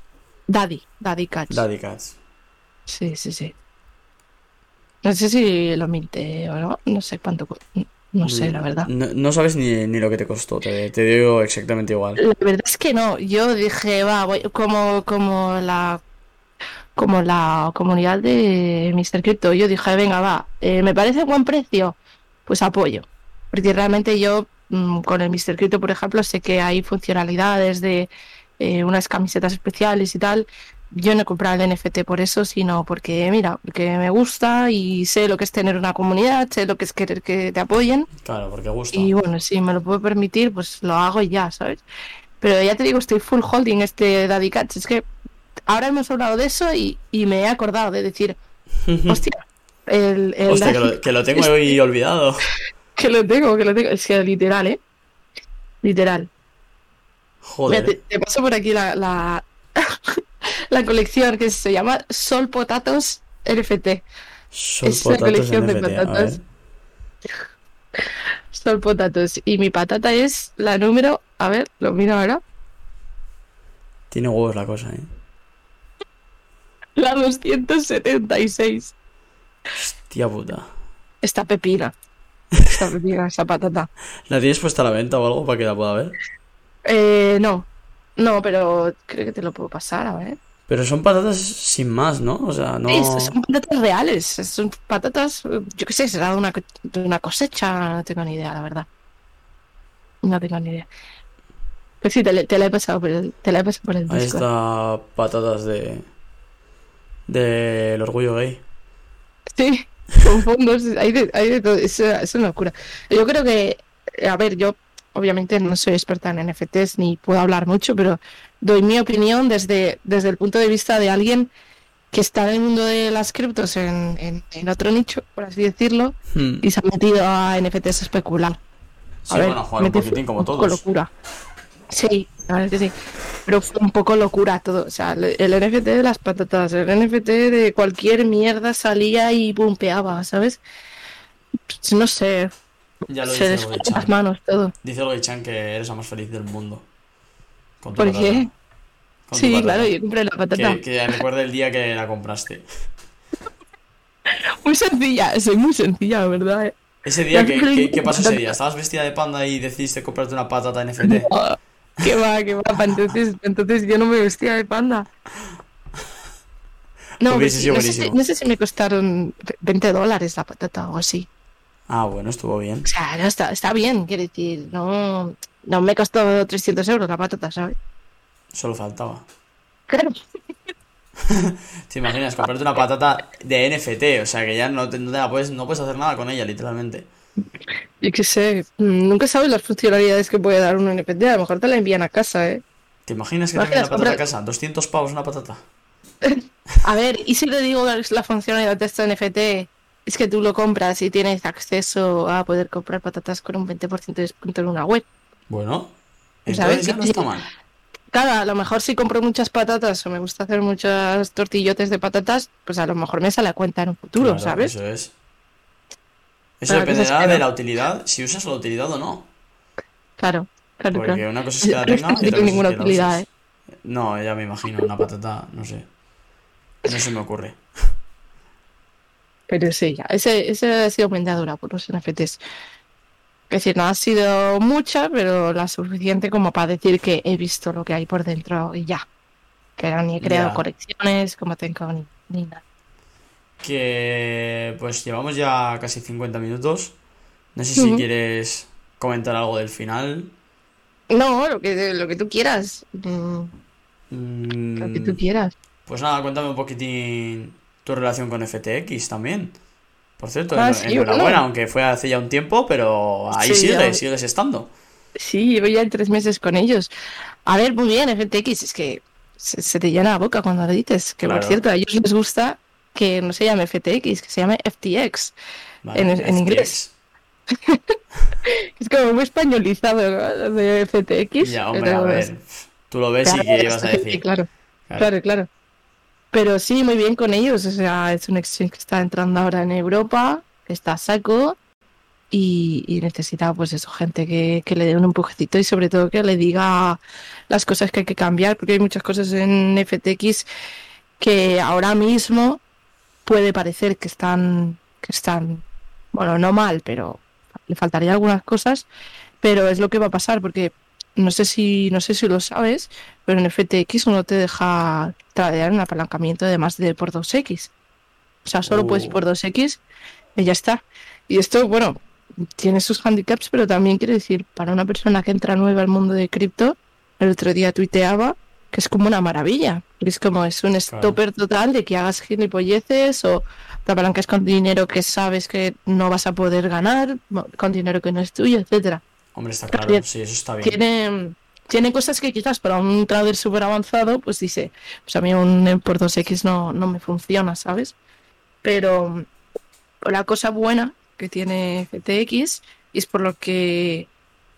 Daddy, Daddy Cats. Daddy Cats. Sí, sí, sí. No sé si lo minté o no, no sé cuánto, no sé, la verdad. No, no sabes ni, ni lo que te costó, te, te digo exactamente igual. La verdad es que no, yo dije, va, voy- como, como la... como la comunidad de Mr. Crypto. Yo dije, venga, va, eh, me parece buen precio, pues apoyo. Porque realmente yo mm, con el Mr. Crypto, por ejemplo, sé que hay funcionalidades de eh, unas camisetas especiales y tal. Yo no he comprado el NFT por eso, sino porque, mira, porque me gusta y sé lo que es tener una comunidad, sé lo que es querer que te apoyen. Claro, porque gusta. Y bueno, si me lo puedo permitir, pues lo hago y ya, ¿sabes? Pero ya te digo, estoy full holding este Daddy Cats. Es que ahora hemos hablado de eso y, y me he acordado de decir, hostia, el, el Hostia, que lo, que lo tengo hoy olvidado. que lo tengo, que lo tengo. Es que literal, ¿eh? Literal. Mira, Joder. te, te paso por aquí la, la, la colección que se llama Sol Potatos NFT. Son es la colección de NFT, patatas. Sol Potatos. Y mi patata es la número, a ver, lo miro ahora, Tiene huevos la cosa, ¿eh? La 276. Tía puta. Esta pepina. Esta pepina, esa patata. ¿La tienes puesta a la venta o algo para que la pueda ver? Eh, no. No, pero creo que te lo puedo pasar, a ver. Pero son patatas sin más, ¿no? O sea, no... Es- son patatas reales. Son patatas, yo qué sé, será de una, una cosecha. No tengo ni idea, la verdad. No tengo ni idea. Pues sí, te, la- te la he pasado por el, te la he pasado por el Ahí está patatas de... Del orgullo gay. Sí, con fondos, hay de, hay de todo, es, es una locura. Yo creo que, a ver, yo obviamente no soy experta en NFTs ni puedo hablar mucho, pero doy mi opinión desde, desde el punto de vista de alguien que está en el mundo de las criptos en, en, en otro nicho, por así decirlo, Hmm. y se ha metido a NFTs a especular. Sí, ver, bueno, jugar un poquitín como todos. locura. Sí, la verdad que sí. Pero fue un poco locura todo. O sea, el NFT de las patatas, el NFT de cualquier mierda salía y pumpeaba, ¿sabes? Pues No sé, Ya lo se dice las manos todo. Dice Goichan que eres la más feliz del mundo. Con tu ¿Por patata. qué? Con Sí, claro, yo compré la patata. Que, que recuerde el día que la compraste. Muy sencilla, soy muy sencilla, la verdad. ¿eh? Ese día, ¿qué, qué, pasó ese día? ¿Estabas vestida de panda y decidiste comprarte una patata NFT? No, qué va, qué va. pa' Entonces, entonces yo no me vestía de panda. No, pues, no, sé, si- no sé si me costaron 20 dólares la patata o así. Ah, bueno, estuvo bien. O sea, no, está, está bien, quiero decir, no, no me costó 300 euros la patata, ¿sabes? Solo faltaba. Claro. ¿Te imaginas comprarte una patata de NFT? O sea, que ya no te, no te la puedes, no puedes hacer nada con ella, literalmente. Yo qué sé, mm, nunca sabes las funcionalidades que puede dar un NFT, a lo mejor te la envían a casa, ¿eh? ¿Te imaginas que te viene la patata a casa? 200 pavos una patata. A ver, y si te digo que la funcionalidad de este NFT, es que tú lo compras y tienes acceso a poder comprar patatas con un 20% de descuento en una web. Bueno, ¿Sabes? entonces ya no está mal. Claro, a lo mejor si compro muchas patatas o me gusta hacer muchas tortillotes de patatas, pues a lo mejor me sale a cuenta en un futuro, Claro, ¿sabes? Eso es. Eso es dependerá que de la utilidad, si usas la utilidad o no. Claro, claro, Porque claro. una cosa es que la tenga no y otra es ninguna la utilidad, uses. ¿eh? No, ya me imagino, una patata, no sé. No se me ocurre. Pero sí, ya, ese, ese ha sido mi andadura por los NFTs. Es decir, no ha sido mucha, pero la suficiente como para decir que he visto lo que hay por dentro y ya. Que no ni he creado Ya. colecciones, como tengo ni, ni nada. Que pues llevamos ya casi 50 minutos. No sé si quieres comentar algo del final. No, lo que, lo que tú quieras. mm, Lo que tú quieras. Pues nada, cuéntame un poquitín tu relación con FTX también. Por cierto, Ah, en- sí, enhorabuena, bueno. aunque fue hace ya un tiempo, pero ahí Sí, sigue, ya. sigues estando. Sí, llevo ya tres meses con ellos. A ver, muy bien, FTX, es que se, se te llena la boca cuando lo dices. Que Claro. por cierto, a ellos les gusta que no se llame FTX, que se llame FTX. Vale, En- en FTX. inglés. Es como muy españolizado ¿no? de FTX. Ya, hombre, pero- a ver. Tú lo ves y qué ibas a decir. Claro, Claro. claro, claro. Pero sí, muy bien con ellos. O sea, es un exchange que está entrando ahora en Europa, está a saco y, y necesita, pues eso, gente que, que le dé un empujecito y sobre todo que le diga las cosas que hay que cambiar, porque hay muchas cosas en FTX que ahora mismo puede parecer que están, que están, bueno, no mal, pero le faltaría algunas cosas, pero es lo que va a pasar porque no sé si, no sé si lo sabes, pero en FTX no te deja tradear un apalancamiento de más de por 2x. O sea, solo puedes Uh. por 2x y ya está. Y esto, bueno, tiene sus handicaps, pero también quiere decir, para una persona que entra nueva al mundo de cripto, el otro día tuiteaba que es como una maravilla. Es como, es un stopper total de que hagas gilipolleces o te apalancas con dinero que sabes que no vas a poder ganar, con dinero que no es tuyo, etcétera. Hombre, está claro, sí, eso está bien. Tiene, tiene cosas que quizás para un trader súper avanzado, pues dice, pues a mí un por 2X no, no me funciona, ¿sabes? Pero la cosa buena que tiene FTX y es por lo que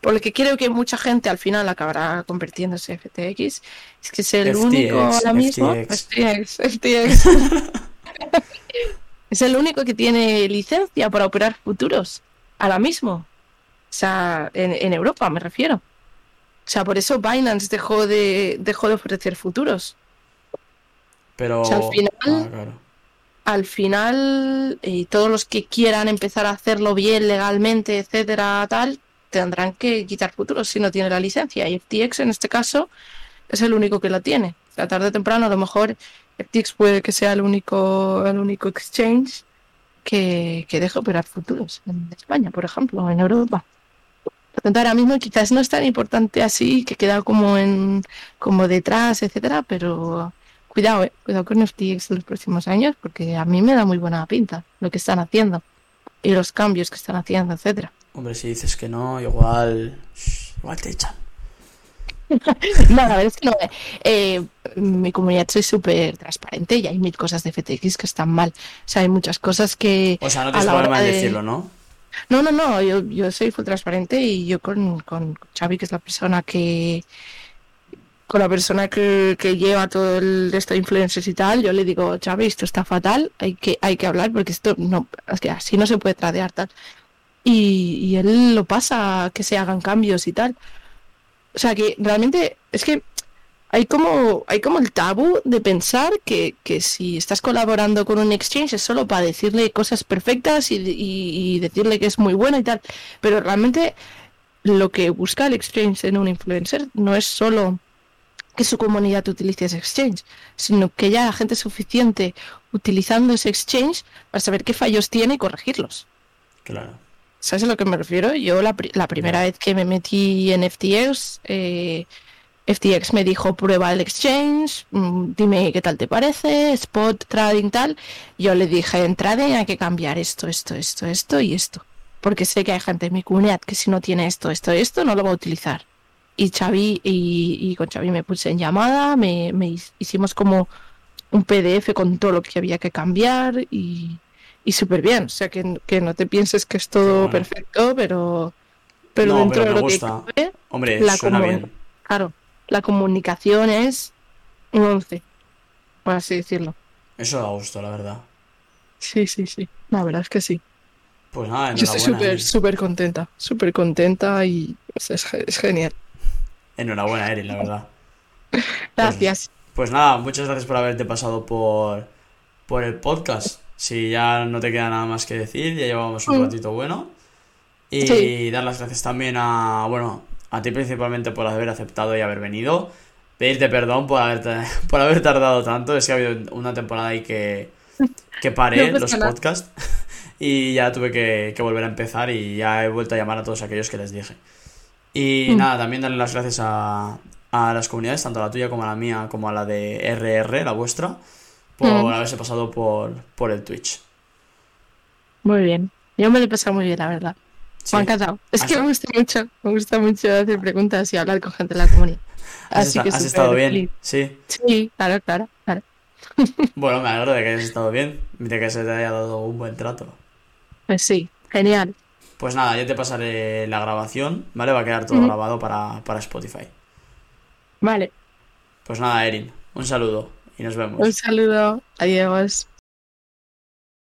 por lo que creo que mucha gente al final acabará convirtiéndose en FTX es que es el FTX, único ahora mismo FTX. FTX, es el único que tiene licencia para operar futuros ahora mismo o sea en, en Europa me refiero o sea por eso Binance dejó de dejó de ofrecer futuros Pero. O sea, al final- Ah, claro. al final eh, todos los que quieran empezar a hacerlo bien legalmente, etcétera, tal, tendrán que quitar futuros si no tiene la licencia. Y FTX en este caso es el único que lo tiene. O sea, tarde o temprano a lo mejor FTX puede que sea el único, el único exchange que, que deje operar futuros en España, por ejemplo, en Europa. Por tanto, ahora mismo quizás no es tan importante así, que queda como en como detrás, etcétera, pero cuidado, eh, cuidado con FTX en los próximos años, porque a mí me da muy buena pinta lo que están haciendo y los cambios que están haciendo, etcétera. Hombre, si dices que no, igual. Igual te echan. No, la verdad es que no. eh, eh, en mi comunidad soy súper transparente y hay mil cosas de FTX que están mal. O sea, hay muchas cosas que. O sea, no la problema de- decirlo, ¿no? No, no, no, yo, yo soy full transparente y yo con, con Xavi, que es la persona que. Con la persona que, que lleva todo el esto de influencers y tal, yo le digo, Xavi, esto está fatal, hay que, hay que hablar porque esto no, es que así no se puede tradear tal. Y, y él lo pasa que se hagan cambios y tal. O sea que realmente es que hay como, hay como el tabú de pensar que, que si estás colaborando con un exchange es solo para decirle cosas perfectas y, y- y decirle que es muy bueno y tal. Pero realmente lo que busca el exchange en un influencer no es solo que su comunidad utilice ese exchange, sino que ya haya gente suficiente utilizando ese exchange para saber qué fallos tiene y corregirlos. Claro. ¿Sabes a lo que me refiero? Yo la, pri- la primera vez que me metí en FTX, eh, FTX me dijo prueba el exchange, mm, dime qué tal te parece, spot, trading, tal. Yo le dije en trading hay que cambiar esto, esto, esto, esto y esto. Porque sé que hay gente en mi comunidad que si no tiene esto, esto, esto, no lo va a utilizar. Y Xavi, y, y con Xavi me puse en llamada, me, me hi- hicimos como un PDF con todo lo que había que cambiar y, y súper bien. O sea, que, que no te pienses que es todo bueno. perfecto, pero, pero No, dentro pero de lo gusta. que cabe, Hombre, La suena bien. claro, la comunicación es un 11, por así decirlo. Eso da gusto, la verdad. Sí, sí, sí. La verdad es que sí. Pues nada, Yo estoy súper, Erin. súper contenta, súper contenta y es, es- es genial. Enhorabuena, Erin, la verdad. Gracias. Pues nada, muchas gracias por haberte pasado por, por el podcast. Si ya no te queda nada más que decir, ya llevamos un Mm. ratito bueno. Y Sí. dar las gracias también a, bueno, a ti principalmente por haber aceptado y haber venido. Pedirte perdón por haber, por haber tardado tanto. Es que ha habido una temporada ahí que, que paré No los podcasts y ya tuve que, que volver a empezar y ya he vuelto a llamar a todos aquellos que les dije. Y Mm. nada, también darle las gracias a, a las comunidades, tanto a la tuya como a la mía, como a la de RR, la vuestra, por Mm. haberse pasado por, por el Twitch. Muy bien. Yo me lo he pasado muy bien, la verdad. Sí. Me ha encantado. Es Has- que me gusta mucho, me gusta mucho hacer preguntas y hablar con gente de la comunidad. ¿Has, Así que has estado bien? Sí. Sí, claro, claro, claro. Bueno, me alegro de que hayas estado bien, de que se te haya dado un buen trato. Pues sí, genial. Pues nada, yo te pasaré la grabación, ¿vale? Va a quedar todo grabado para, para Spotify. Vale, Pues nada, Erin, un saludo y nos vemos. un saludo. Adiós.